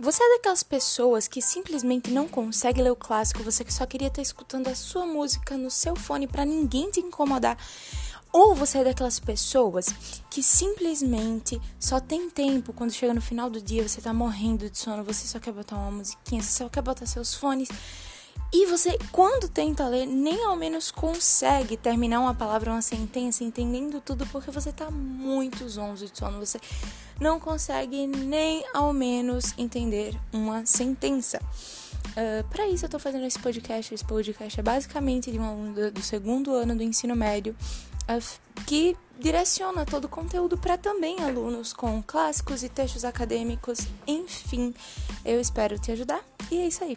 Você é daquelas pessoas que simplesmente não consegue ler o clássico, você que só queria estar escutando a sua música no seu fone para ninguém te incomodar. Ou você é daquelas pessoas que simplesmente só tem tempo quando chega no final do dia, você tá morrendo de sono, você só quer botar uma musiquinha, você só quer botar seus fones. E você, quando tenta ler, nem ao menos consegue terminar uma palavra, uma sentença, entendendo tudo, porque você tá muito zonzo de sono. Você não consegue nem ao menos entender uma sentença. Uh, para isso eu tô fazendo esse podcast. Esse podcast é basicamente de um aluno do, do segundo ano do ensino médio uh, que direciona todo o conteúdo para também alunos com clássicos e textos acadêmicos. Enfim, eu espero te ajudar e é isso aí.